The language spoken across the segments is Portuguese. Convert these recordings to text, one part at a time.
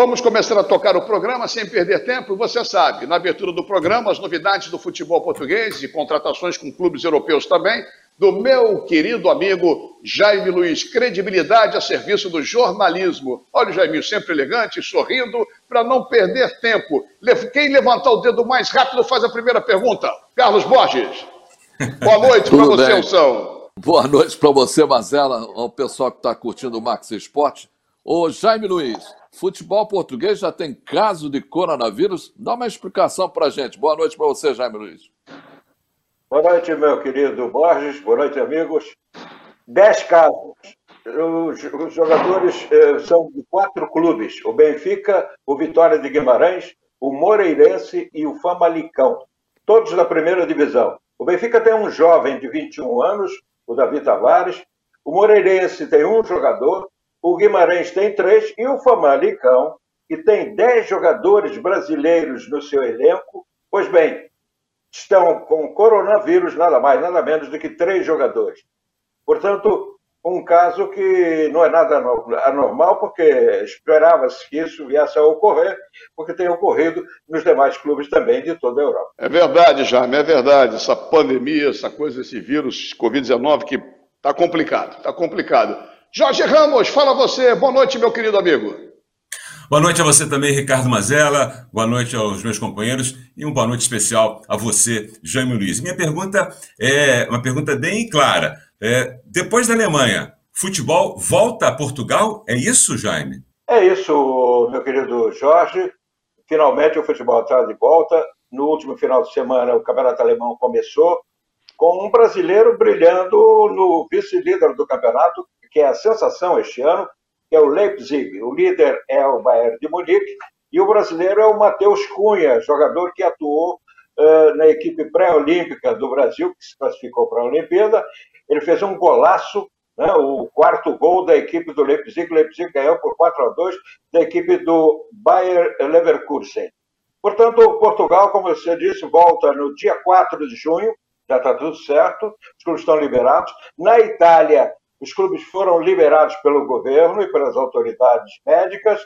vamos começar a tocar o programa sem perder tempo. Você sabe, na abertura do programa, as novidades do futebol português e contratações com clubes europeus também, do meu querido amigo Jaime Luiz. Credibilidade a serviço do jornalismo. Olha o Jaime, sempre elegante, sorrindo, para não perder tempo. Quem levantar o dedo mais rápido faz a primeira pergunta. Carlos Borges. Boa noite para você, Elson. Boa noite para você, Mazela, ao pessoal que está curtindo o Max Esporte. Ô, Jaime Luiz, futebol português já tem caso de coronavírus? Dá uma explicação para gente. Boa noite para você, Jaime Luiz. Boa noite, meu querido Borges. Boa noite, amigos. Dez casos. Os, os jogadores eh, são de quatro clubes: o Benfica, o Vitória de Guimarães, o Moreirense e o Famalicão. Todos da primeira divisão. O Benfica tem um jovem de 21 anos, o Davi Tavares. O Moreirense tem um jogador. O Guimarães tem três. E o Famalicão, que tem dez jogadores brasileiros no seu elenco. Pois bem, estão com coronavírus, nada mais, nada menos do que três jogadores. Portanto, um caso que não é nada anormal, porque esperava-se que isso viesse a ocorrer, porque tem ocorrido nos demais clubes também de toda a Europa. É verdade, Jaime, é verdade. Essa pandemia, essa coisa, esse vírus Covid-19 que está complicado, está complicado. Jorge Ramos, fala você. Boa noite, meu querido amigo. Boa noite a você também, Ricardo Mazella. Boa noite aos meus companheiros e uma boa noite especial a você, Jaime Luiz. Minha pergunta é uma pergunta bem clara. É, depois da Alemanha, futebol volta a Portugal? É isso, Jaime? É isso, meu querido Jorge. Finalmente o futebol está de volta. No último final de semana, o Campeonato Alemão começou com um brasileiro brilhando no vice-líder do campeonato, que é a sensação este ano, que é o Leipzig. O líder é o Bayern de Munique e o brasileiro é o Matheus Cunha, jogador que atuou uh, na equipe pré-olímpica do Brasil, que se classificou para a Olimpíada. Ele fez um golaço, né, o quarto gol da equipe do Leipzig. O Leipzig ganhou por 4 a 2 da equipe do Bayer Leverkusen. Portanto, Portugal, como você disse, volta no dia 4 de junho, já está tudo certo, os clubes estão liberados. Na Itália, os clubes foram liberados pelo governo e pelas autoridades médicas.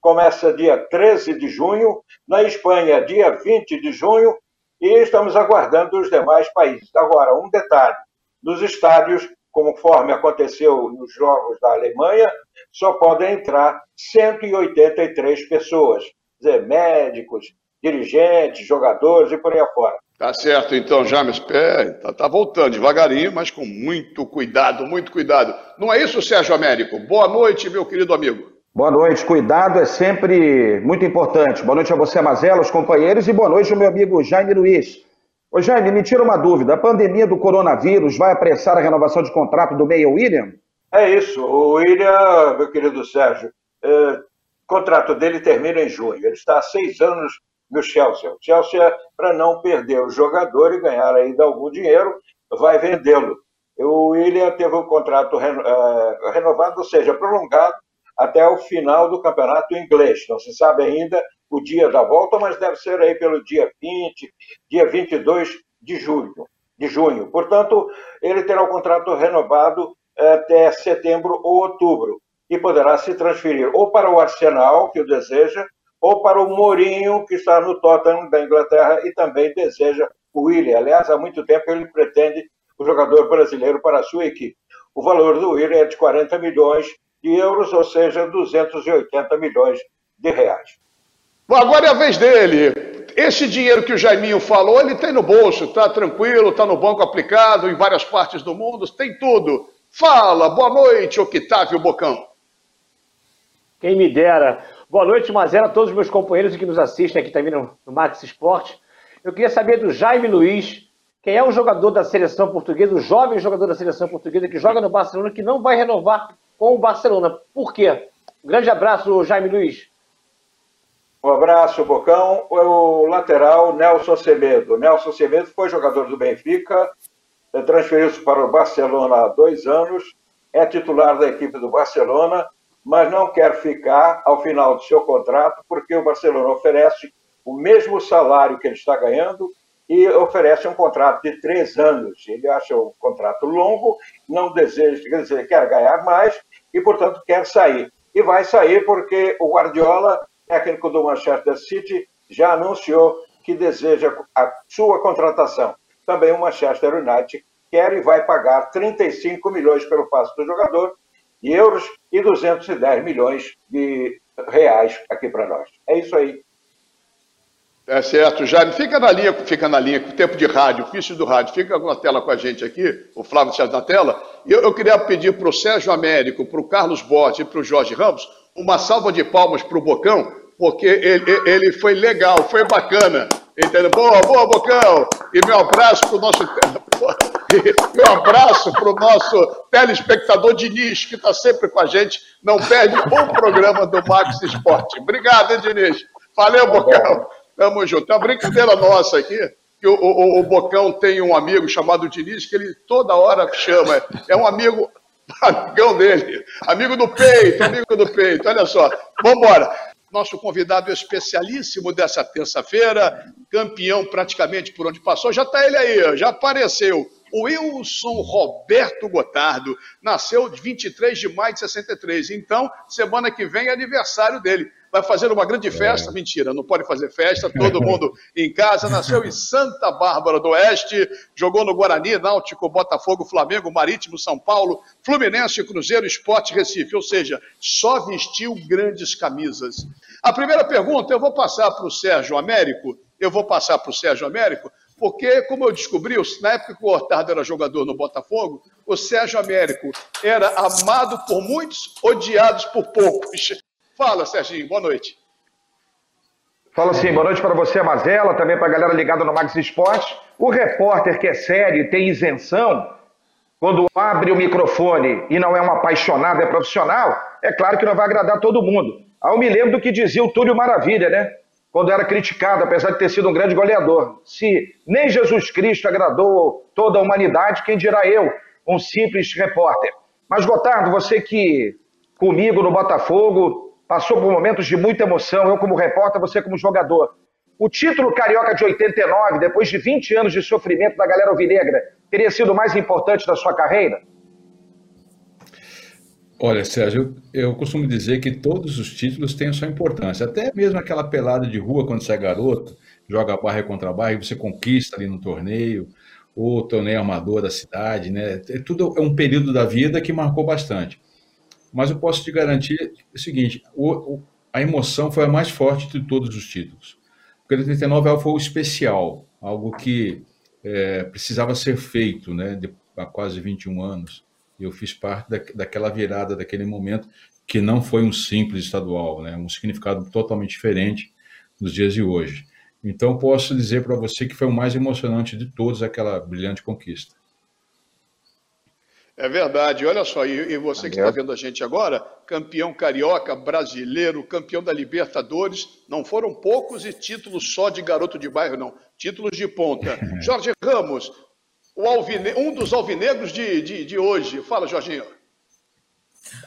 Começa dia 13 de junho, na Espanha, dia 20 de junho, e estamos aguardando os demais países. Agora, um detalhe: nos estádios, conforme aconteceu nos Jogos da Alemanha, só podem entrar 183 pessoas, quer dizer, médicos, dirigentes, jogadores e por aí afora. Tá certo, então, James. É, tá, tá, voltando devagarinho, mas com muito cuidado, muito cuidado. Não é isso, Sérgio Américo? Boa noite, meu querido amigo. Boa noite, cuidado é sempre muito importante. Boa noite a você, Mazela, os companheiros, e boa noite ao meu amigo Jaime Luiz. Ô Jaime, me tira uma dúvida: a pandemia do coronavírus vai apressar a renovação de contrato do Meia William? É isso. O William, meu querido Sérgio, é, o contrato dele termina em junho. Ele está há seis anos no Chelsea. O Chelsea, para não perder o jogador e ganhar ainda algum dinheiro, vai vendê-lo. O William teve o contrato eh, renovado, ou seja, prolongado até o final do campeonato inglês. Não se sabe ainda o dia da volta, mas deve ser aí pelo dia 20, dia 22 de julho. De junho. Portanto, ele terá o contrato renovado até setembro ou outubro e poderá se transferir ou para o Arsenal, que o deseja, ou para o Mourinho, que está no Tottenham da Inglaterra e também deseja o Willian. Aliás, há muito tempo ele pretende o jogador brasileiro para a sua equipe. O valor do Willian é de 40 milhões de euros, ou seja, 280 milhões de reais. Bom, agora é a vez dele. Esse dinheiro que o Jaiminho falou, ele tem no bolso, está tranquilo, está no banco aplicado em várias partes do mundo, tem tudo. Fala, boa noite, Octávio Bocão. Quem me dera. Boa noite, Mazela, a todos os meus companheiros que nos assistem aqui também no, no Max Esporte. Eu queria saber do Jaime Luiz, quem é o jogador da seleção portuguesa, o jovem jogador da seleção portuguesa que joga no Barcelona, que não vai renovar com o Barcelona. Por quê? Um grande abraço, Jaime Luiz. Um abraço, Bocão. O lateral Nelson Semedo. Nelson Semedo foi jogador do Benfica, transferiu-se para o Barcelona há dois anos, é titular da equipe do Barcelona mas não quer ficar ao final do seu contrato, porque o Barcelona oferece o mesmo salário que ele está ganhando e oferece um contrato de três anos. Ele acha o contrato longo, não deseja, quer dizer, quer ganhar mais e, portanto, quer sair. E vai sair porque o Guardiola técnico do Manchester City, já anunciou que deseja a sua contratação. Também o Manchester United quer e vai pagar 35 milhões pelo passe do jogador, de euros, e 210 milhões de reais aqui para nós. É isso aí. É certo, Jaime. Fica na linha, fica na linha, com o tempo de rádio, ofício do rádio, fica na tela com a gente aqui, o Flávio Sérgio na tela. E eu, eu queria pedir para o Sérgio Américo, para o Carlos Botti e para o Jorge Ramos uma salva de palmas para o Bocão, porque ele, ele foi legal, foi bacana. Entendeu? Boa, boa, Bocão! E meu abraço para o nosso. meu abraço para o nosso telespectador Diniz, que está sempre com a gente, não perde um programa do Max Esporte. Obrigado, hein, Diniz? Valeu, Bocão. Tamo junto. Tem uma brincadeira nossa aqui, que o, o, o, Bocão tem um amigo chamado Diniz, que ele toda hora chama. É um amigo, amigão dele. Amigo do peito, amigo do peito. Olha só. Vamos embora. Nosso convidado especialíssimo dessa terça-feira, campeão praticamente por onde passou, já está ele aí, já apareceu. O Wilson Roberto Gotardo nasceu de 23 de maio de 63. Então, semana que vem é aniversário dele vai fazer uma grande festa. É. Mentira, não pode fazer festa, todo mundo em casa. Nasceu em Santa Bárbara do Oeste, jogou no Guarani, Náutico, Botafogo, Flamengo, Marítimo, São Paulo, Fluminense, Cruzeiro, Esporte, Recife. Ou seja, só vestiu grandes camisas. A primeira pergunta eu vou passar para o Sérgio Américo. Eu vou passar para o Sérgio Américo, porque, como eu descobri, na época que o Hortado era jogador no Botafogo, o Sérgio Américo era amado por muitos, odiados por poucos. Fala, Serginho, boa noite. Fala sim, boa noite para você, Mazela, também para a galera ligada no Max Esporte. O repórter que é sério e tem isenção, quando abre o microfone e não é um apaixonado, é profissional, é claro que não vai agradar todo mundo. Ah, eu me lembro do que dizia o Túlio Maravilha, né? Quando era criticado, apesar de ter sido um grande goleador. Se nem Jesus Cristo agradou toda a humanidade, quem dirá eu, um simples repórter. Mas, Gotardo, você que comigo no Botafogo passou por momentos de muita emoção, eu como repórter, você como jogador. O título carioca de 89, depois de 20 anos de sofrimento da galera alvinegra, teria sido mais importante da sua carreira? Olha, Sérgio, eu, eu, costumo dizer que todos os títulos têm a sua importância. Até mesmo aquela pelada de rua quando você é garoto, joga barra contra barra e você conquista ali no torneio, ou torneio amador da cidade, né? É tudo é um período da vida que marcou bastante. Mas eu posso te garantir o seguinte: o, o, a emoção foi a mais forte de todos os títulos. Porque o 89 foi o especial, algo que é, precisava ser feito né, de, há quase 21 anos. Eu fiz parte da, daquela virada, daquele momento, que não foi um simples estadual, né, um significado totalmente diferente dos dias de hoje. Então, posso dizer para você que foi o mais emocionante de todos aquela brilhante conquista. É verdade, olha só, e, e você que está vendo a gente agora, campeão carioca, brasileiro, campeão da Libertadores, não foram poucos e títulos só de garoto de bairro, não, títulos de ponta. Jorge Ramos, alvine... um dos alvinegros de, de, de hoje. Fala, Jorginho.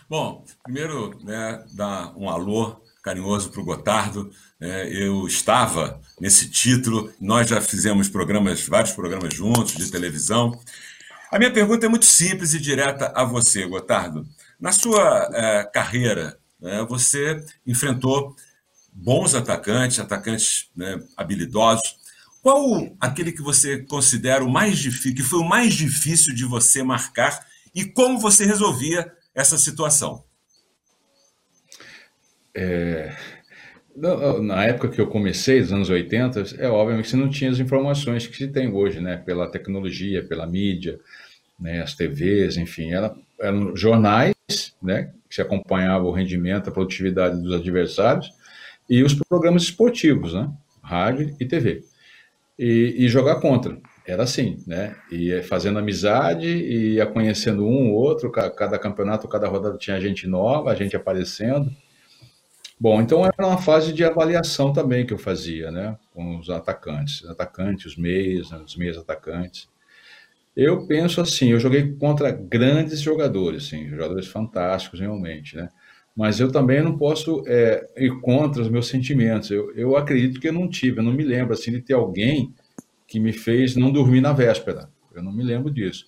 Bom, primeiro, né, dar um alô carinhoso para o Gotardo. É, eu estava nesse título, nós já fizemos programas, vários programas juntos de televisão. A minha pergunta é muito simples e direta a você, Gotardo. Na sua é, carreira, né, você enfrentou bons atacantes, atacantes né, habilidosos. Qual aquele que você considera o mais difícil, que foi o mais difícil de você marcar e como você resolvia essa situação? É, na época que eu comecei, nos anos 80, é óbvio que você não tinha as informações que se tem hoje, né? Pela tecnologia, pela mídia, né? as TVs, enfim. Era, eram jornais, né? Que se acompanhava o rendimento, a produtividade dos adversários e os programas esportivos, né? Rádio e TV. E, e jogar contra. Era assim, né? E fazendo amizade e ia conhecendo um ou outro, cada campeonato, cada rodada tinha gente nova, a gente aparecendo. Bom, então era uma fase de avaliação também que eu fazia, né, com os atacantes, atacantes, os meias, né, os meias atacantes. Eu penso assim, eu joguei contra grandes jogadores, sim, jogadores fantásticos realmente, né? Mas eu também não posso é, ir contra os meus sentimentos. Eu, eu acredito que eu não tive, eu não me lembro assim de ter alguém que me fez não dormir na véspera. Eu não me lembro disso.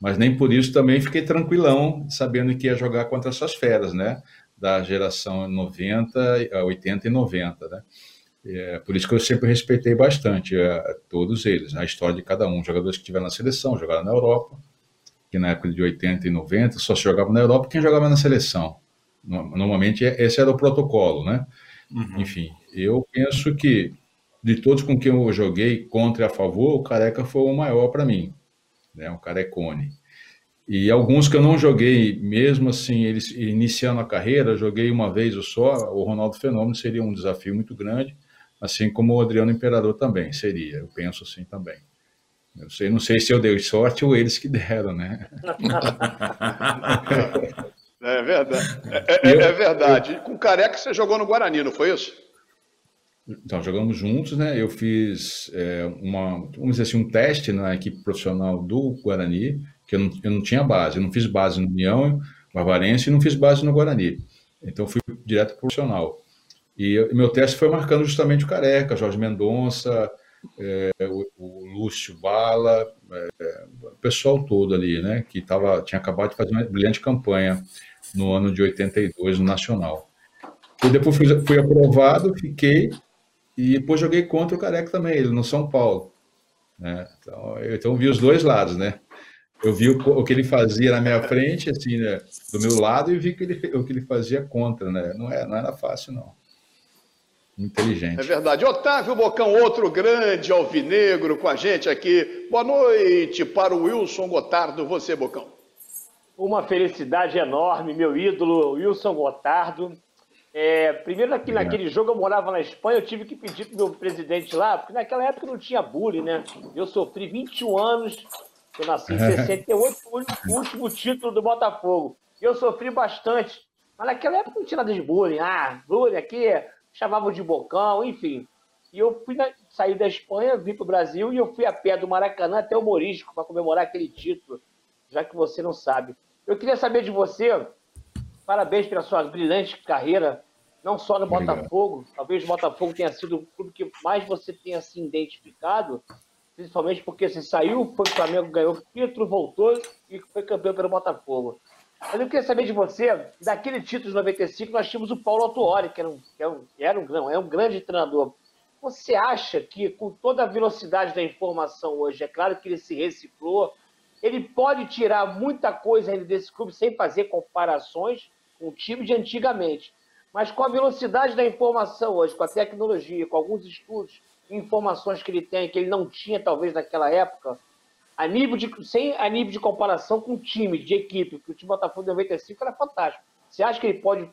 Mas nem por isso também fiquei tranquilão, sabendo que ia jogar contra essas feras, né? da geração 90, 80 e 90, né? É, por isso que eu sempre respeitei bastante é, todos eles, a história de cada um. Jogadores que tiveram na seleção, jogaram na Europa, que na época de 80 e 90 só se jogava na Europa quem jogava na seleção. Normalmente esse era o protocolo, né? Uhum. Enfim, eu penso que de todos com quem eu joguei contra e a favor, o Careca foi o maior para mim, né? O Carecone. E alguns que eu não joguei, mesmo assim, eles iniciando a carreira, joguei uma vez só, o Ronaldo Fenômeno seria um desafio muito grande, assim como o Adriano Imperador também seria, eu penso assim também. Eu sei, não sei se eu dei sorte ou eles que deram, né? é verdade. É, é, é verdade. Eu, Com Careca você jogou no Guarani, não foi isso? Então, jogamos juntos, né? Eu fiz é, uma, vamos dizer assim, um teste na equipe profissional do Guarani, que eu não, eu não tinha base. Eu não fiz base no União Barbarense e não fiz base no Guarani. Então, fui direto profissional. E eu, meu teste foi marcando justamente o Careca, Jorge Mendonça, é, o, o, Lúcio Bala, é, o pessoal todo ali, né? Que tava, tinha acabado de fazer uma brilhante campanha no ano de 82 no Nacional. E depois fui, fui aprovado, fiquei, e depois joguei contra o Careca também, ele no São Paulo. Né? Então, eu, então vi os dois lados, né? Eu vi o, o, que ele fazia na minha frente, assim, né, do meu lado, e vi que ele, o que ele fazia contra, né? Não, é, não era fácil, não. Inteligente. É verdade. Otávio Bocão, outro grande alvinegro com a gente aqui. Boa noite para o Wilson Gotardo. Você, Bocão. Uma felicidade enorme, meu ídolo, Wilson Gotardo. É, primeiro, aqui, naquele jogo, eu morava na Espanha, eu tive que pedir para o meu presidente lá, porque naquela época não tinha bullying, né? Eu sofri 21 anos, eu nasci em 68, o último título do Botafogo. Eu sofri bastante, mas naquela época não tinha nada de bullying. Ah, bullying aqui, chamavam de bocão, enfim. E eu fui na, saí da Espanha, vim para o Brasil e eu fui a pé do Maracanã até o Morisco para comemorar aquele título, já que você não sabe. Eu queria saber de você Parabéns pela sua brilhante carreira, não só no Obrigado. Botafogo. Talvez o Botafogo tenha sido o clube que mais você tenha se identificado, principalmente porque você saiu, foi o Flamengo, ganhou o título, voltou e foi campeão pelo Botafogo. Mas eu queria saber de você, daquele título de 95, nós tínhamos o Paulo Autuori, que era um, que era um, era um, não, é um grande treinador. Você acha que, com toda a velocidade da informação hoje, é claro que ele se reciclou, ele pode tirar muita coisa ainda desse clube sem fazer comparações com o time de antigamente. Mas com a velocidade da informação hoje, com a tecnologia, com alguns estudos e informações que ele tem, que ele não tinha talvez naquela época, a nível de, sem a nível de comparação com o time, de equipe, que o time Botafogo de 95 era fantástico. Você acha que ele pode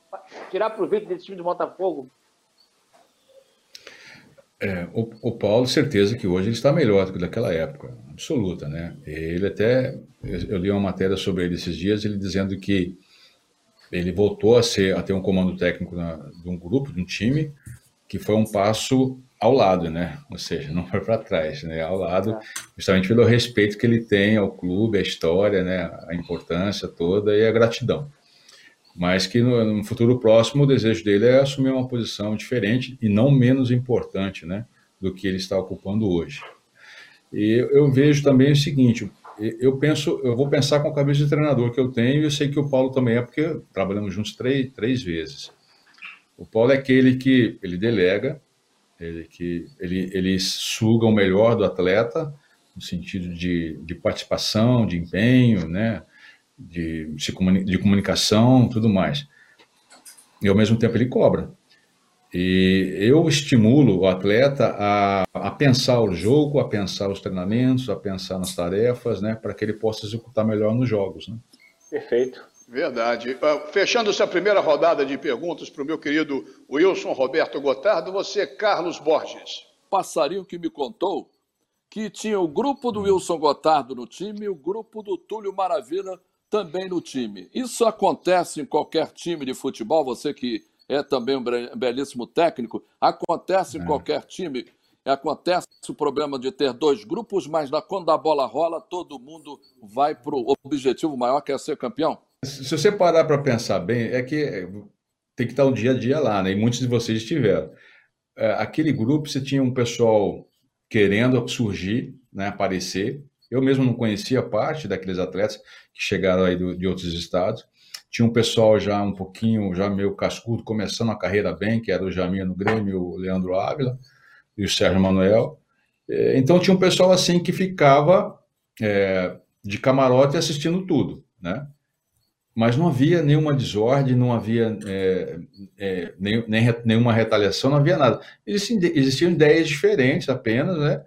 tirar proveito desse time do Botafogo é, o, o, Paulo, certeza que hoje ele está melhor do que naquela época, absoluta, né? Ele até, eu li uma matéria sobre ele esses dias, ele dizendo que ele voltou a ser, a ter um comando técnico na, de um grupo, de um time, que foi um passo ao lado, né? Ou seja, não foi para trás, né? Ao lado, justamente pelo respeito que ele tem ao clube, à história, né? A importância toda e a gratidão mas que no, no, futuro próximo o desejo dele é assumir uma posição diferente e não menos importante, né, do que ele está ocupando hoje. E eu vejo também o seguinte, eu penso, eu vou pensar com a cabeça de treinador que eu tenho e eu sei que o Paulo também é porque trabalhamos juntos três, três vezes. O Paulo é aquele que ele delega, ele que ele, ele suga o melhor do atleta no sentido de, de participação, de empenho, né? De, de comunicação, tudo mais. E ao mesmo tempo ele cobra. E eu estimulo o atleta a, a pensar o jogo, a pensar os treinamentos, a pensar nas tarefas, né, para que ele possa executar melhor nos jogos. Né? Perfeito. Verdade. Uh, fechando essa primeira rodada de perguntas para o meu querido Wilson Roberto Gotardo, você, Carlos Borges. Passarinho que me contou que tinha o grupo do Wilson Gotardo no time e o grupo do Túlio Maravilha também no time. Isso acontece em qualquer time de futebol, você que é também um belíssimo técnico, acontece em é. qualquer time. Acontece o problema de ter dois grupos, mas quando a bola rola, todo mundo vai para o objetivo maior, que é ser campeão? Se você parar para pensar bem, é que tem que estar o dia a dia lá, né? E muitos de vocês estiveram. É, aquele grupo, você tinha um pessoal querendo surgir, né, aparecer, eu mesmo não conhecia parte daqueles atletas que chegaram aí do, de outros estados. tinha um pessoal já um pouquinho, já meio cascudo, começando a carreira bem, que era o Jamir no Grêmio, o Leandro Ávila e o Sérgio Manuel. É, então tinha um pessoal assim que ficava é, de camarote assistindo tudo, né? Mas não havia nenhuma desordem, não havia é, é, nem, nem, nenhuma retaliação, não havia nada. Existiam, existiam ideias diferentes apenas, né?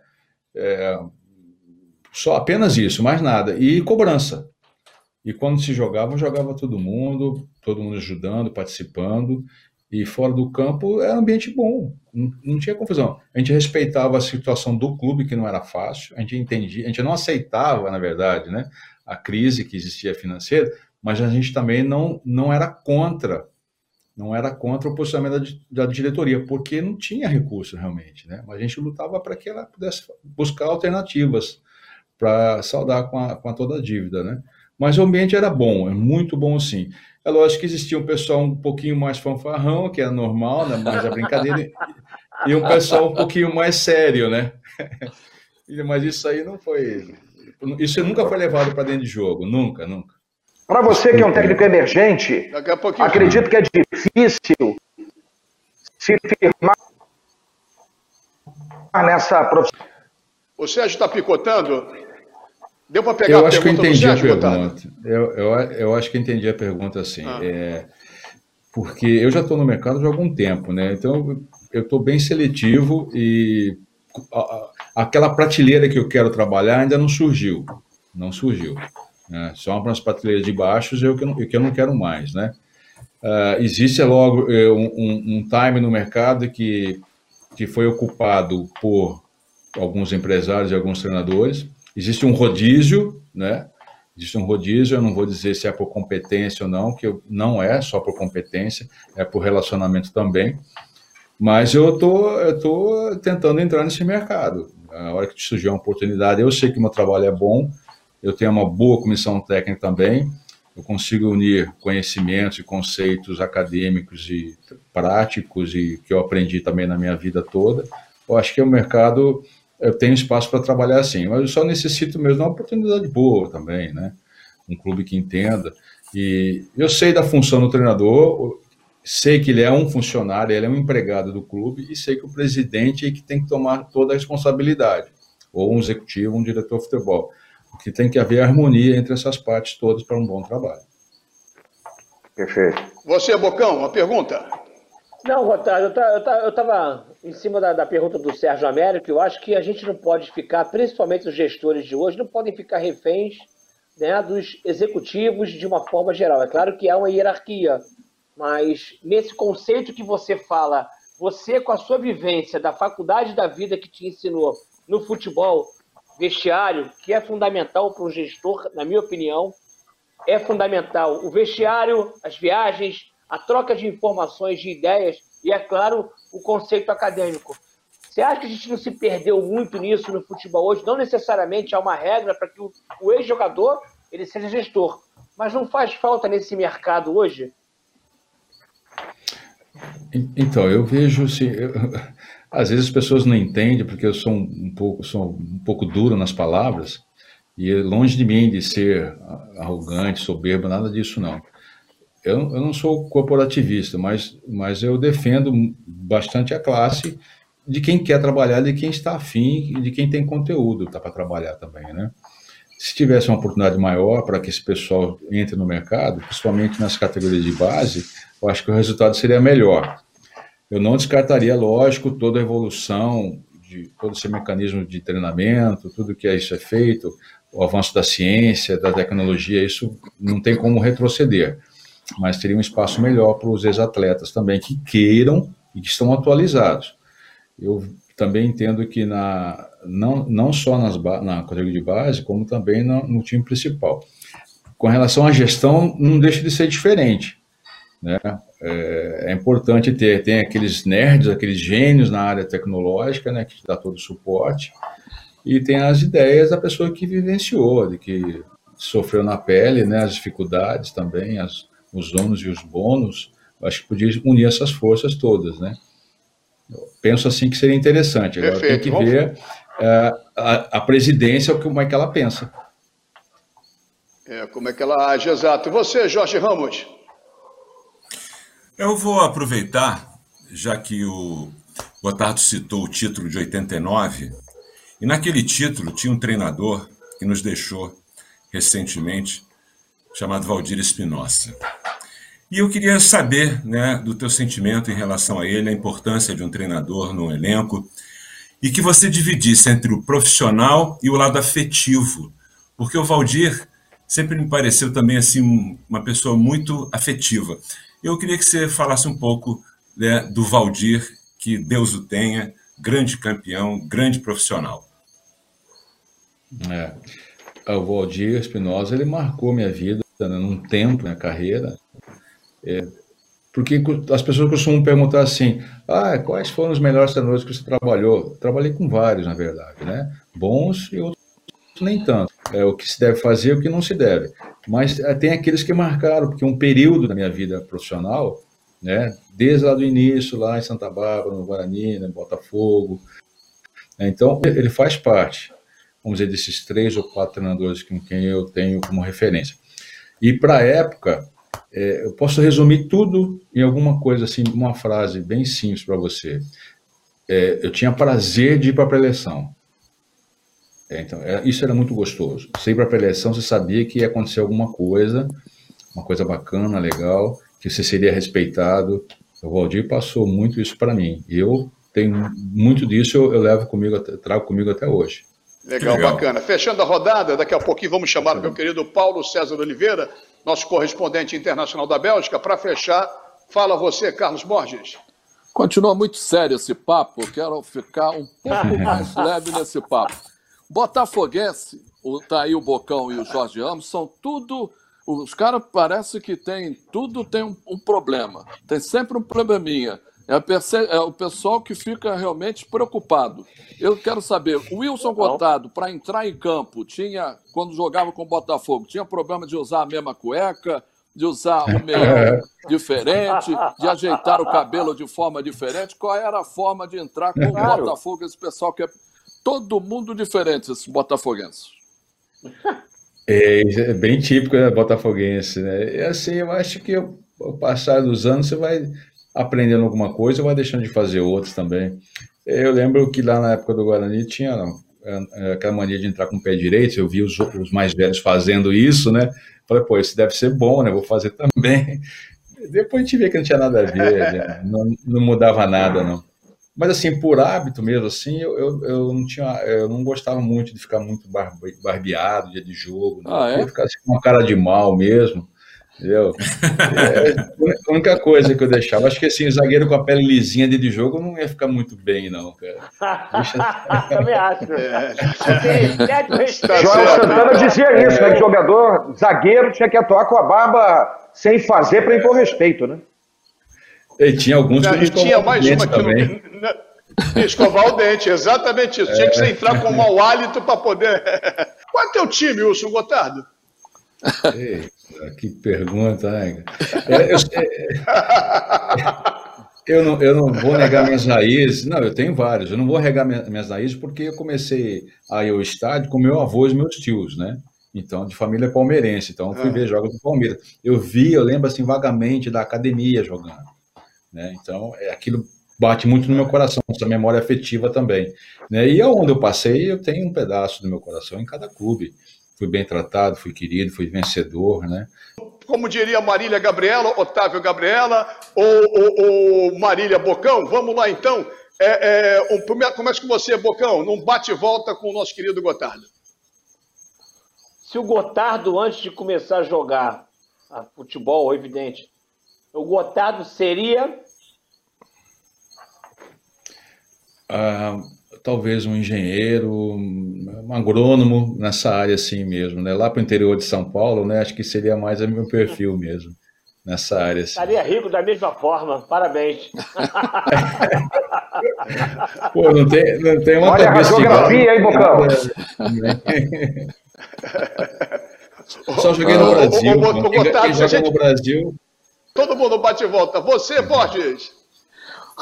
Só apenas isso, mais nada. E cobrança. E quando se jogava, jogava todo mundo, todo mundo ajudando, participando. E fora do campo era um ambiente bom, não, não, tinha confusão. A gente respeitava a situação do clube, que não era fácil, a gente entendia, a gente não aceitava, na verdade, né, a crise que existia financeira, mas a gente também não, não era contra, não era contra o posicionamento da, da diretoria, porque não tinha recurso realmente, né? Mas a gente lutava para que ela pudesse buscar alternativas para saldar com, a, com a toda a dívida, né? Mas o ambiente era bom, é muito bom sim. É lógico que existia um pessoal um pouquinho mais fanfarrão, que era normal, né? mais a brincadeira, e um pessoal um pouquinho mais sério, né? Mas isso aí não foi. Isso nunca foi levado para dentro de jogo, nunca, nunca. Para você que é um técnico emergente, acredito que é difícil se firmar nessa profissão. O Sérgio está picotando. Deu para pegar eu a acho pergunta que eu entendi a pergunta. Eu, eu, eu, acho que entendi a pergunta assim. Ah. É, porque eu já estou no mercado já há algum tempo, né? Então eu estou bem seletivo e a, a, aquela prateleira que eu quero trabalhar ainda não surgiu. Não surgiu. Né? Só umas prateleiras de baixos eu que, não, que eu não quero mais, né? Uh, existe logo um, um, um time no mercado que, que foi ocupado por alguns empresários e alguns treinadores Existe um rodízio, né? Existe um rodízio, eu não vou dizer se é por competência ou não, que não é só por competência, é por relacionamento também. Mas eu tô, eu tô tentando entrar nesse mercado. A hora que surgir uma oportunidade, eu sei que meu trabalho é bom, eu tenho uma boa comissão técnica também, eu consigo unir conhecimentos e conceitos acadêmicos e práticos e que eu aprendi também na minha vida toda. Eu acho que é um mercado eu tenho espaço para trabalhar assim, mas eu só necessito mesmo de uma oportunidade boa também, né? Um clube que entenda. E eu sei da função do treinador, sei que ele é um funcionário, ele é um empregado do clube e sei que o presidente é que tem que tomar toda a responsabilidade, ou um executivo, um diretor de futebol, porque tem que haver harmonia entre essas partes todas para um bom trabalho. Perfeito. Você, Bocão, uma pergunta? Não, Otávio, eu estava em cima da, da, pergunta do Sérgio Américo, eu acho que a gente não pode ficar, principalmente os gestores de hoje, não podem ficar reféns né, dos executivos de uma forma geral. É claro que há uma hierarquia, mas nesse conceito que você fala, você com a sua vivência da faculdade da vida que te ensinou no futebol, vestiário, que é fundamental para o gestor, na minha opinião, é fundamental. O vestiário, as viagens, a troca de informações, de ideias e, é claro, o conceito acadêmico. Você acha que a gente não se perdeu muito nisso no futebol hoje? Não necessariamente há uma regra para que o, o ex-jogador ele seja gestor, mas não faz falta nesse mercado hoje? Então, eu vejo assim, eu, às vezes as pessoas não entendem porque eu sou um, pouco sou um pouco duro nas palavras e longe de mim de ser arrogante, soberbo, nada disso não eu, eu não sou corporativista, mas, mas eu defendo bastante a classe de quem quer trabalhar, de quem está afim de quem tem conteúdo tá, para trabalhar também, né? Se tivesse uma oportunidade maior para que esse pessoal entre no mercado, principalmente nas categorias de base, eu acho que o resultado seria melhor. Eu não descartaria, lógico, toda a evolução de todo esse mecanismo de treinamento, tudo que isso é feito, o avanço da ciência, da tecnologia, isso não tem como retroceder mas teria um espaço melhor para os ex-atletas também que queiram e que estão atualizados. Eu também entendo que na, não, não só nas, na categoria de base, como também no, no time principal. Com relação à gestão, não deixa de ser diferente. Né? É, é, importante ter tem aqueles nerds, aqueles gênios na área tecnológica, né, que dá todo o suporte, e tem as ideias da pessoa que vivenciou, de que sofreu na pele, né, as dificuldades também, as, os ônus e os bônus, acho que podia unir essas forças todas, né? Eu penso assim que seria interessante. Agora Perfeito. tem que ver uh, a, a, presidência, como é que ela pensa. É, como é que ela age, exato. E você, Jorge Ramos? Eu vou aproveitar, já que o Gotardo citou o título de 89, e naquele título tinha um treinador que nos deixou recentemente, chamado Valdir Espinosa. E eu queria saber né, do teu sentimento em relação a ele, a importância de um treinador no elenco, e que você dividisse entre o profissional e o lado afetivo, porque o Valdir sempre me pareceu também assim uma pessoa muito afetiva. Eu queria que você falasse um pouco né, do Valdir, que Deus o tenha, grande campeão, grande profissional. É. O Valdir Espinosa, ele marcou minha vida né, num tempo, na carreira, é, porque as pessoas costumam perguntar assim, ah, quais foram os melhores treinadores que você trabalhou? Trabalhei com vários, na verdade, né? Bons e outros nem tanto. É o que se deve fazer e o que não se deve. Mas é, tem aqueles que marcaram, porque um período da minha vida profissional, né, desde lá do início, lá em Santa Bárbara, no Guarani, no Botafogo, né, então ele faz parte, vamos dizer, desses três ou quatro treinadores com quem eu tenho como referência. E para a época, é, eu posso resumir tudo em alguma coisa assim, uma frase bem simples para você. É, eu tinha prazer de ir para a preleção. É, então, é, isso era muito gostoso. Você ir para a preleção, você sabia que ia acontecer alguma coisa, uma coisa bacana, legal, que você seria respeitado. O Valdir passou muito isso para mim. E eu tenho muito disso, eu, eu levo comigo, trago comigo até hoje. Legal, Legal, bacana. Fechando a rodada, daqui a pouquinho vamos chamar o meu querido Paulo César Oliveira, nosso correspondente internacional da Bélgica, para fechar. Fala você, Carlos Borges. Continua muito sério esse papo, quero ficar um pouco mais leve nesse papo. Botafoguense, o, tá aí o Bocão e o Jorge Ramos, são tudo. Os caras parece que tem. Tudo tem um, um, problema. Tem sempre um probleminha. É, é, o pessoal que fica realmente preocupado. Eu quero saber, o Wilson Gotado, para entrar em campo, tinha, quando jogava com o Botafogo, tinha problema de usar a mesma cueca, de usar o meio diferente, de ajeitar o cabelo de forma diferente. Qual era a forma de entrar com o Botafogo, esse pessoal que é todo mundo diferente, esses botafoguenses. É, é bem típico da né, botafoguense, né? E assim, eu acho que ao passar dos anos você vai aprendendo alguma coisa e vai deixando de fazer outras também. Eu lembro que lá na época do Guarani tinha é, aquela mania de entrar com o pé direito, eu vi os, os mais velhos fazendo isso, né? Falei, pô, isso deve ser bom, né? Vou fazer também. Depois a gente vê que não tinha nada a ver, né? não, não mudava nada, não. Mas assim, por hábito mesmo, assim, eu, eu, eu, não tinha, eu não gostava muito de ficar muito barbeado dia de jogo, né? ah, é? ficar assim, com uma cara de mal mesmo, entendeu? é, a única coisa que eu deixava, acho que assim, o zagueiro com a pele lisinha de jogo não ia ficar muito bem, não, cara. Deixa... Também acho. É. Joel Santana dizia isso, né? Que jogador, zagueiro tinha que atuar com a barba sem fazer para impor respeito, né? E tinha alguns que tinha mais uma também. Escovar o dente, exatamente isso. Tinha que você entrar com mau hálito para poder. Qual é o teu time, Wilson Gotardo? Eita, que pergunta, né? É, eu, eu, não, eu não vou negar minhas raízes. Não, eu tenho vários. Eu não vou negar minhas raízes porque eu comecei a ir ao estádio com meu avô e meus tios, né? Então, de família palmeirense. Então, eu fui ah. ver jogos do Palmeiras. Eu vi, eu lembro assim vagamente da academia jogando. Né? Então, é, aquilo bate muito no meu coração, essa memória afetiva também. Né? E aonde eu passei, eu tenho um pedaço do meu coração em cada clube. Fui bem tratado, fui querido, fui vencedor, né? Como diria Marília Gabriela, Otávio Gabriela ou, ou, ou Marília Bocão, vamos lá então. É, é, um, começa com você, Bocão, num bate-volta com o nosso querido Gotardo. Se o Gotardo, antes de começar a jogar a futebol, evidente, o Gotardo seria ah, talvez um engenheiro, um agrônomo nessa área assim mesmo, né? Lá para o interior de São Paulo, né? Acho que seria mais o meu perfil mesmo nessa área. Assim. Estaria rico da mesma forma. Parabéns. Pô, não tem, não tem uma Olha a geografia, hein, Bocão? Só joguei Brasil. No Brasil. Todo mundo bate e volta. Você, Borges.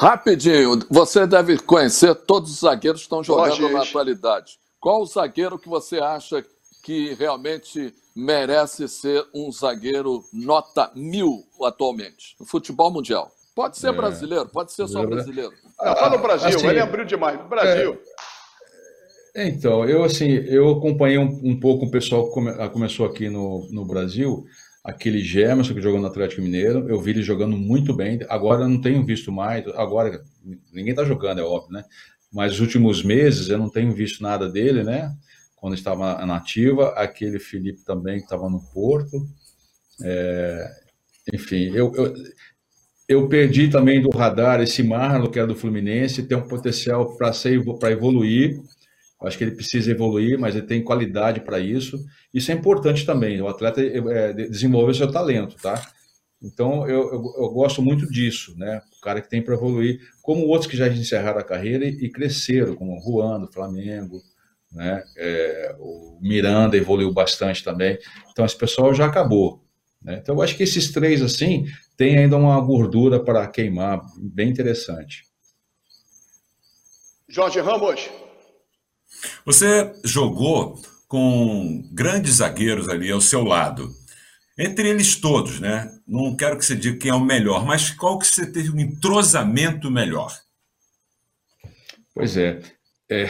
Rapidinho, você deve conhecer todos os zagueiros que estão jogando na atualidade. Qual o zagueiro que você acha que realmente merece ser um zagueiro nota mil atualmente no futebol mundial? Pode ser é. brasileiro, pode ser só brasileiro. Ah, fala o Brasil, assim, ele abriu demais. Brasil. É, então, eu assim, eu acompanhei um, um pouco o pessoal que come, começou aqui no, no Brasil, aquele Gemerson que jogou no Atlético Mineiro, eu vi ele jogando muito bem. Agora eu não tenho visto mais, agora ninguém está jogando, é óbvio, né? Mas os últimos meses eu não tenho visto nada dele, né? Quando estava na ativa, aquele Felipe também que estava no Porto. É, enfim, eu, eu, eu, perdi também do radar esse Marlon, que era do Fluminense, tem um potencial para evoluir. Acho que ele precisa evoluir, mas ele tem qualidade para isso. Isso é importante também, o atleta é, desenvolver seu talento, tá? Então, eu, eu, eu, gosto muito disso, né? O cara que tem para evoluir, como outros que já encerraram a carreira e, e cresceram, como o Juan, do Flamengo, né? É, o Miranda evoluiu bastante também. Então, esse pessoal já acabou. Né? Então, eu acho que esses três, assim, tem ainda uma gordura para queimar, bem interessante. Jorge Ramos. Você jogou com grandes zagueiros ali ao seu lado. Entre eles todos, né? Não quero que você diga quem é o melhor, mas qual que você teve um entrosamento melhor? Pois é. é,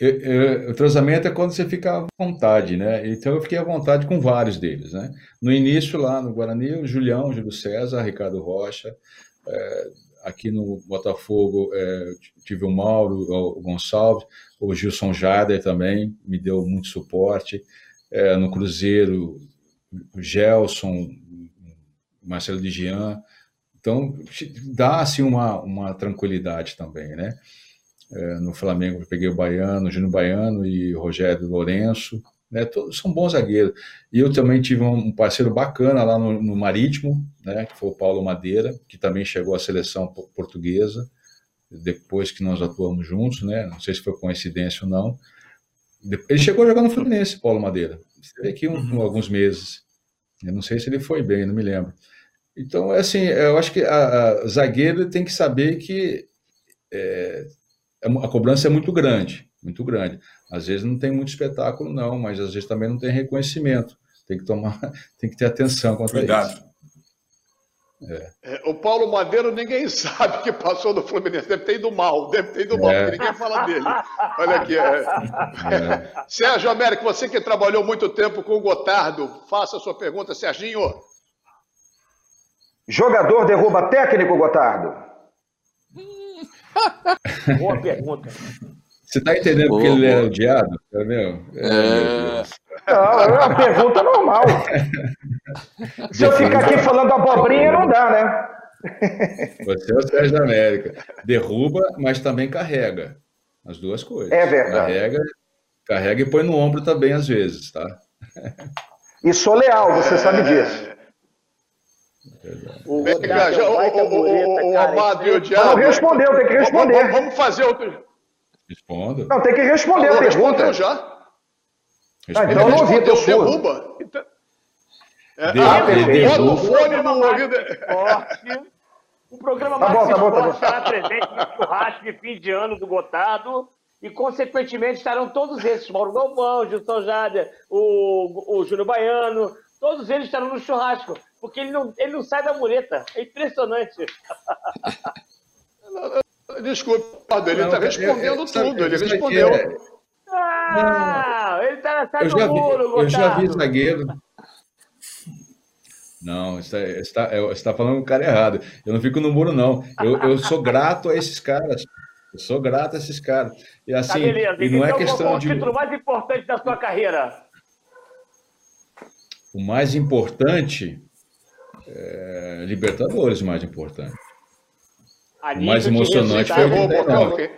é, é o entrosamento é quando você fica à vontade, né? Então eu fiquei à vontade com vários deles, né? No início, lá no Guarani, o Julião, Júlio César, Ricardo Rocha. É, aqui no Botafogo é, tive o Mauro, o Gonçalves, o Gilson Jader também me deu muito suporte. É, no Cruzeiro, o Gelson, Marcelo de Jean. Então, dá assim uma, uma tranquilidade também, né? É, no Flamengo eu peguei o Baiano, o Júnior Baiano e o Rogério Lourenço, né? Todos são bons zagueiros. E eu também tive um parceiro bacana lá no, no Marítimo, né? Que foi o Paulo Madeira, que também chegou à seleção portuguesa depois que nós atuamos juntos, né? Não sei se foi coincidência ou não. Ele chegou a jogar no Fluminense, Paulo Madeira. Esteve aqui um, uhum. alguns meses. Eu não sei se ele foi bem, não me lembro. Então, é assim, eu acho que a, a zagueiro tem que saber que é, é a cobrança é muito grande, muito grande. Às vezes não tem muito espetáculo, não, mas às vezes também não tem reconhecimento. Tem que tomar, tem que ter atenção contra Cuidado. isso. É. É, o Paulo Madeiro, ninguém sabe que passou do Fluminense. Deve ter ido mal, deve ter ido mal, é. porque ninguém fala dele. Olha aqui. É. é. Sérgio Américo, você que trabalhou muito tempo com o Gotardo, faça a sua pergunta, Serginho. Jogador derruba técnico, Gotardo? Boa pergunta. Você está entendendo porque ele é odiado? É, meu? É... Não, é uma pergunta normal. Se eu ficar aqui falando abobrinha, não dá, né? Você é o Sérgio da América. Derruba, mas também carrega. As duas coisas. É verdade. Carrega, carrega e põe no ombro também, às vezes, tá? E sou leal, você sabe disso. O, o, o, o, Amado e o Diabo. Não respondeu, tem que responder. Vamos, vamos fazer outro. Responda. Não, tem que responder a pergunta. já. Ah, então eu não ouvi, teu derruba. Então... É, de, ah, de, bota o fone no ouvido. O programa tá bom, tá bom, tá bom. estará presente no churrasco de fim de ano do Gotado e, consequentemente, estarão todos esses, Mauro Galvão, Gilson Jader, o, o Júnior Baiano, todos eles estarão no churrasco, porque ele não, ele não sai da mureta. É impressionante. Desculpa, ele está respondendo eu, tudo, ele respondeu. É... Ah, ele está na eu já, vi, eu já vi zagueiro. Não, você está, você está falando com o cara errado. Eu não fico no muro, não. Eu, eu sou grato a esses caras. Eu sou grato a esses caras. E tá, assim, tá beleza. e não é então, é questão qual de. o título mais importante da sua carreira? O mais importante. É... Libertadores, o mais importante. O mais emocionante foi o 89.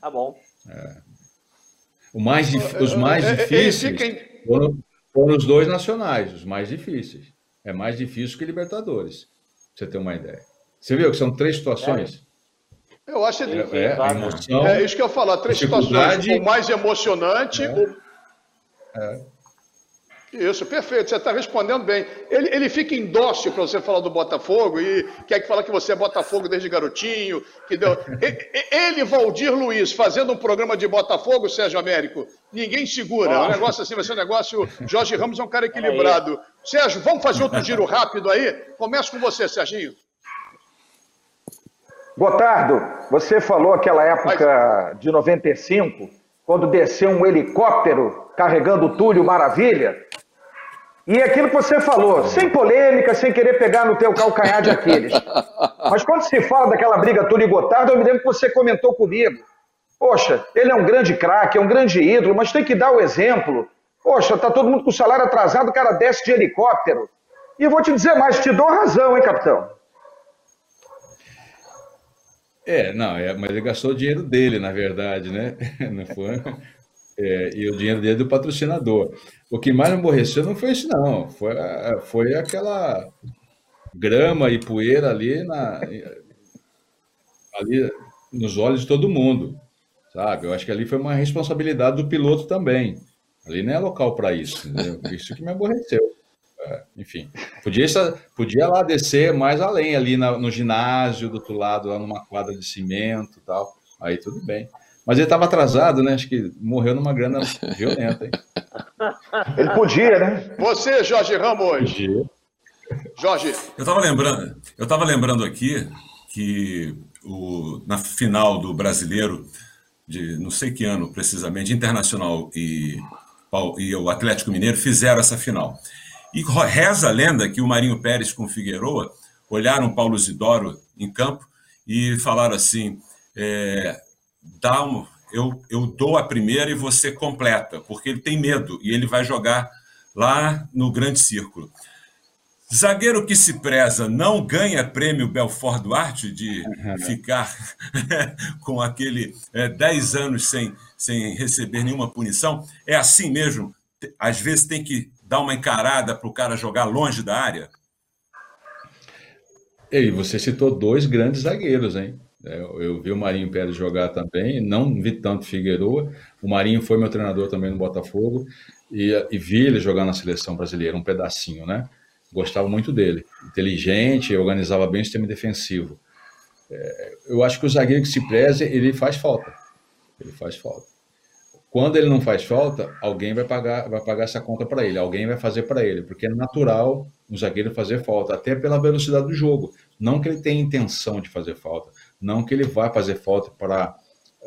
Tá bom. É. O mais, os mais é, é, difíceis foram, foram, os dois nacionais, os mais difíceis. É mais difícil que Libertadores, pra você ter uma ideia. Você viu que são três situações? É. Eu acho que é, é, emoção, é isso que eu falo, três situações. O mais emocionante. É. Isso, perfeito. Você está respondendo bem. Ele, ele fica em dócil para você falar do Botafogo e quer que fala que você é Botafogo desde garotinho. Que deu... Ele, Valdir Luiz, fazendo um programa de Botafogo, Sérgio Américo, ninguém segura. Oh. Um negócio assim vai ser um negócio. Jorge Ramos é um cara equilibrado. Sérgio, vamos fazer outro giro rápido aí? Começa com você, Serginho. Gotardo, você falou aquela época de 95, quando desceu um helicóptero carregando o Túlio Maravilha. E aquilo que você falou, sem polêmica, sem querer pegar no teu calcanhar de Aquiles. Mas quando se fala daquela briga Túlio e Gotardo, eu me lembro que você comentou comigo. Poxa, ele é um grande craque, é um grande ídolo, mas tem que dar o exemplo. Poxa, tá todo mundo com o salário atrasado, o cara desce de helicóptero. E eu vou te dizer mais, te dou razão, hein, capitão? É, não, é, mas ele gastou o dinheiro dele, na verdade, né? Não foi, é, e o dinheiro dele é do patrocinador. O que mais me aborreceu não foi isso, não. Foi, foi aquela grama e poeira ali, na, ali nos olhos de todo mundo, sabe? Eu acho que ali foi uma responsabilidade do piloto também. Ali não é local para isso, entendeu? Isso que me aborreceu. É, enfim, podia, podia lá descer mais além, ali na, no ginásio, do outro lado, lá numa quadra de cimento tal. Aí tudo bem. Mas ele estava atrasado, né? Acho que morreu numa grana violenta. Hein? Ele podia, né? Você, Jorge Ramos. Podia. Jorge. Eu estava lembrando, eu estava lembrando aqui que o, na final do Brasileiro de não sei que ano precisamente, Internacional e, e o Atlético Mineiro fizeram essa final. E reza a lenda que o Marinho Pérez com o Figueroa olharam Paulo Zidoro em campo e falaram assim: é, dá um, eu, eu dou a primeira e você completa, porque ele tem medo e ele vai jogar lá no grande círculo. Zagueiro que se preza não ganha prêmio Belfort Duarte de uhum. ficar com aquele é, 10 anos sem, sem receber nenhuma punição? É assim mesmo? Às vezes tem que dar uma encarada para o cara jogar longe da área? E você citou dois grandes zagueiros, hein? É, eu vi o Marinho Pérez jogar também, não vi tanto Figueroa. O Marinho foi meu treinador também no Botafogo e, e vi ele jogar na seleção brasileira, um pedacinho, né? Gostava muito dele. Inteligente, organizava bem o sistema defensivo. É, eu acho que o zagueiro que se preze, ele faz falta. Ele faz falta. Quando ele não faz falta, alguém vai pagar, vai pagar essa conta para ele, alguém vai fazer para ele, porque é natural um zagueiro fazer falta, até pela velocidade do jogo. Não que ele tenha intenção de fazer falta, não que ele vai fazer falta para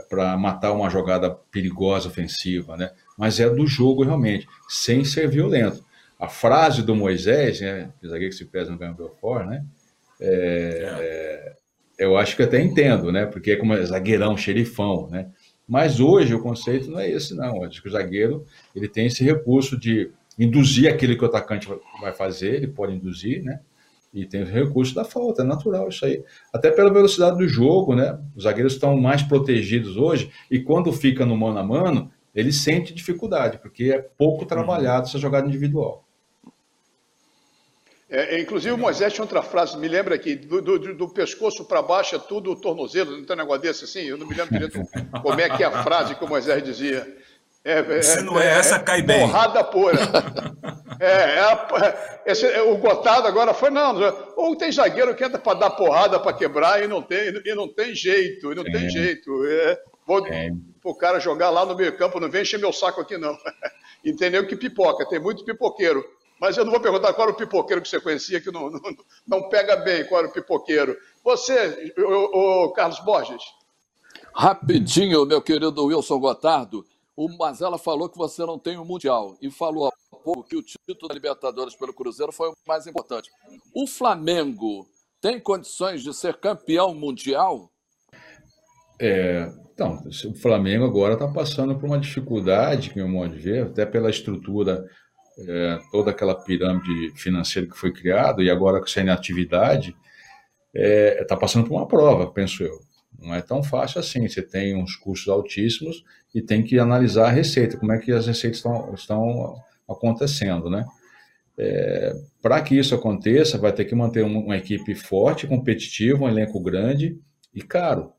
para matar uma jogada perigosa ofensiva, né? Mas é do jogo realmente, sem ser violento. A frase do Moisés, né? Zagueiro que se pesa no Campbell Belfort, né? É, é, eu acho que até entendo, né? Porque é como zagueirão, xerifão, né? Mas hoje o conceito não é esse, não. Acho que o zagueiro ele tem esse recurso de induzir aquilo que o atacante vai fazer, ele pode induzir, né? E tem o recurso da falta, é natural isso aí. Até pela velocidade do jogo, né? Os zagueiros estão mais protegidos hoje e quando fica no mano a mano, ele sente dificuldade, porque é pouco trabalhado essa jogada individual. É, é inclusive o Moisés tinha outra frase, me lembra aqui, do, do, do pescoço para baixo é tudo o tornozelo, não tem um negócio desse assim? Eu não me lembro direito como é que é a frase que o Moisés dizia. É, é, Se não é, é essa, cai bem. Porrada pura. É, é, esse, o Gotado agora foi, não, ou tem zagueiro que entra para dar porrada, para quebrar, e não tem, e não tem jeito, e não é. tem jeito. É, vou é. o cara jogar lá no meio campo, não vem encher meu saco aqui, não. Entendeu que pipoca, tem muito pipoqueiro. Mas eu não vou perguntar qual era o pipoqueiro que você conhecia, que não, não, não pega bem qual era o pipoqueiro. Você, o, o Carlos Borges. Rapidinho, meu querido Wilson Gotardo. O Mazela falou que você não tem o Mundial e falou há pouco que o título da Libertadores pelo Cruzeiro foi o mais importante. O Flamengo tem condições de ser campeão mundial? É, então, o Flamengo agora está passando por uma dificuldade, que meu modo de ver, até pela estrutura, é, toda aquela pirâmide financeira que foi criada e agora sem atividade, está é, tá passando por uma prova, penso eu. Não é tão fácil assim. Você tem uns custos altíssimos e tem que analisar a receita, como é que as receitas estão, estão acontecendo, né? É, Para que isso aconteça, vai ter que manter uma, uma, equipe forte, competitiva, um elenco grande e caro.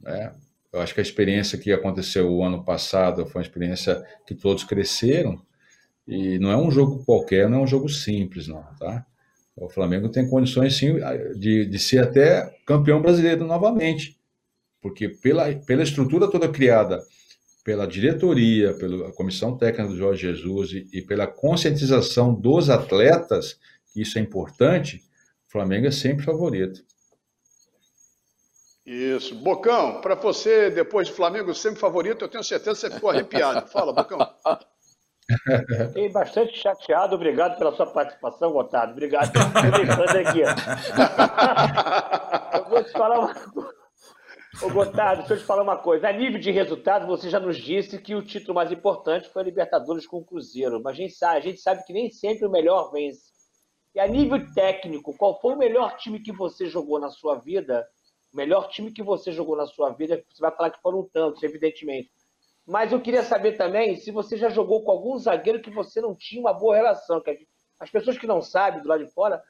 Né? Eu acho que a experiência que aconteceu o ano passado foi uma experiência que todos cresceram E não é um jogo qualquer, não é um jogo simples, não, tá? O Flamengo tem condições, sim, de, de ser até campeão brasileiro novamente, porque pela, pela estrutura toda criada pela diretoria, pela comissão técnica do Jorge Jesus e, e pela conscientização dos atletas, que isso é importante, o Flamengo é sempre favorito. Isso. Bocão, para você, depois de Flamengo sempre favorito, eu tenho certeza que você ficou arrepiado. Fala, Bocão. Fiquei bastante chateado. Obrigado pela sua participação, Otávio. Obrigado por me aqui. eu vou te falar uma coisa. Ô, Gotardo, deixa eu te falar uma coisa. A nível de resultado, você já nos disse que o título mais importante foi a Libertadores com o Cruzeiro. Mas a gente sabe, a gente sabe que nem sempre o melhor vence. E a nível técnico, qual foi o melhor time que você jogou na sua vida? O melhor time que você jogou na sua vida, você vai falar que foram tantos, evidentemente. Mas eu queria saber também se você já jogou com algum zagueiro que você não tinha uma boa relação. As pessoas que não sabem do lado de fora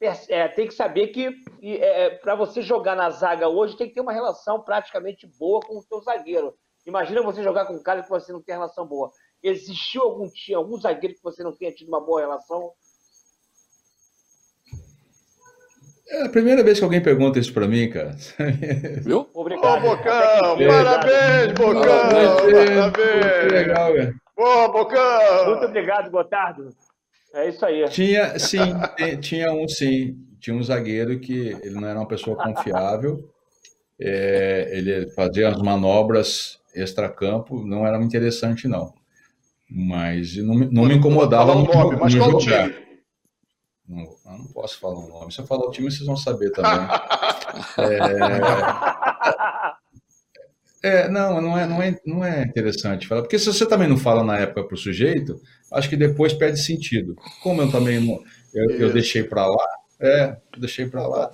é, tem que saber que é, é para você jogar na zaga hoje tem que ter uma relação praticamente boa com o seu zagueiro. Imagina você jogar com um cara que você não tem relação boa. Existiu algum tinha algum zagueiro que você não tenha tido uma boa relação? É a primeira vez que alguém pergunta isso para mim, cara. Viu? Obrigado. Ô, Bocão, parabéns, Bocão. Parabéns. parabéns. Legal, cara. Ô, Bocão. Muito obrigado, Gotardo. É isso aí. Tinha, sim, tinha um sim. Tinha um zagueiro que ele não era uma pessoa confiável. É, ele fazia as manobras extra-campo, não era interessante, não. Mas não, não me incomodava no, nome, mas no jogar. Não, eu não posso falar o nome. Se eu falar o time, vocês vão saber também. é... é, não, não é, não, é, não é interessante falar. Porque se você também não fala na época para o sujeito, acho que depois perde sentido. Como eu também não, eu, eu deixei para lá, é, deixei para lá.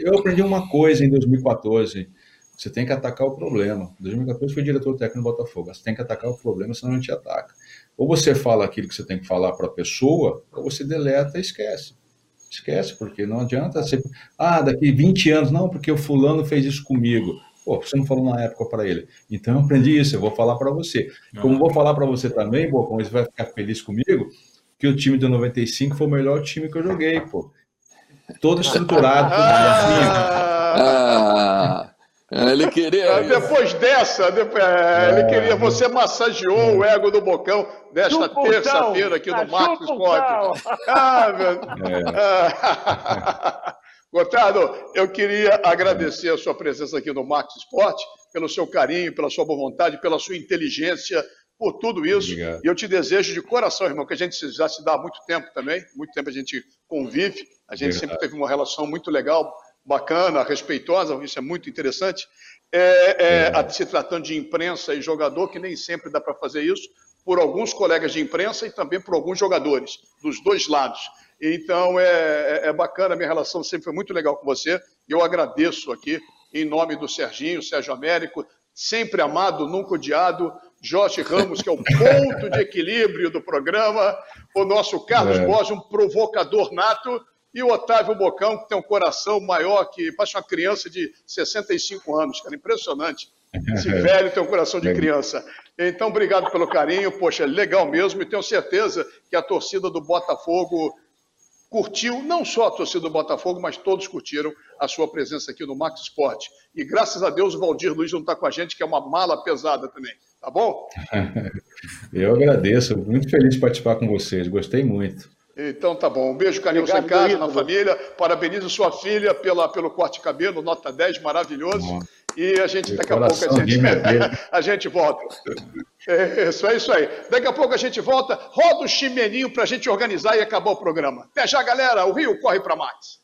Eu aprendi uma coisa em 2014. Você tem que atacar o problema. Em 2014 foi diretor técnico do Botafogo. Você tem que atacar o problema, senão não te ataca. Ou você fala aquilo que você tem que falar para a pessoa, ou você deleta e esquece. Esquece, porque não adianta você. Ah, daqui 20 anos, não, porque o fulano fez isso comigo. Pô, você não falou na época para ele. Então eu aprendi isso, eu vou falar para você. Como vou falar para você também, Bocão, você vai ficar feliz comigo, que o time de 95 foi o melhor time que eu joguei, pô. Todo estruturado, ah, é, ele queria. É, depois dessa, depois, é, ele queria. Você massageou o ego do Bocão desta terça-feira aqui no Marcos Esporte. Ah, meu. É. Gotardo, eu queria agradecer a sua presença aqui no Marcos Esporte, pelo seu carinho, pela sua boa vontade, pela sua inteligência, por tudo isso. Obrigado. E eu te desejo de coração, irmão, que a gente já se dá há muito tempo também, muito tempo a gente convive, a gente Obrigado. sempre teve uma relação muito legal bacana, respeitosa, isso é muito interessante. É, é. Se tratando de imprensa e jogador, que nem sempre dá para fazer isso, por alguns colegas de imprensa e também por alguns jogadores, dos dois lados. Então, é, é, é bacana, a minha relação sempre foi muito legal com você. Eu agradeço aqui, em nome do Serginho, Sérgio Américo, sempre amado, nunca odiado. Jorge Ramos, que é o ponto de equilíbrio do programa. O nosso Carlos é. Borges, um provocador nato. E o Otávio Bocão, que tem um coração maior que parece uma criança de 65 anos, cara, impressionante. Esse velho tem um coração de criança. Então, obrigado pelo carinho, poxa, legal mesmo, e tenho certeza que a torcida do Botafogo curtiu, não só a torcida do Botafogo, mas todos curtiram a sua presença aqui no Max Esporte. E graças a Deus o Valdir Luiz não está com a gente, que é uma mala pesada também. Tá bom? Eu agradeço, muito feliz de participar com vocês, gostei muito. Então tá bom. Um beijo, carinho em casa, na família. Parabenizo sua filha pela, pelo corte de cabelo, nota 10, maravilhoso. Bom. E a gente, daqui a pouco, a gente, a gente volta. É, isso, é isso aí. Daqui a pouco a gente volta. Roda o chimeninho para a gente organizar e acabar o programa. Até já, galera. O Rio corre para mais.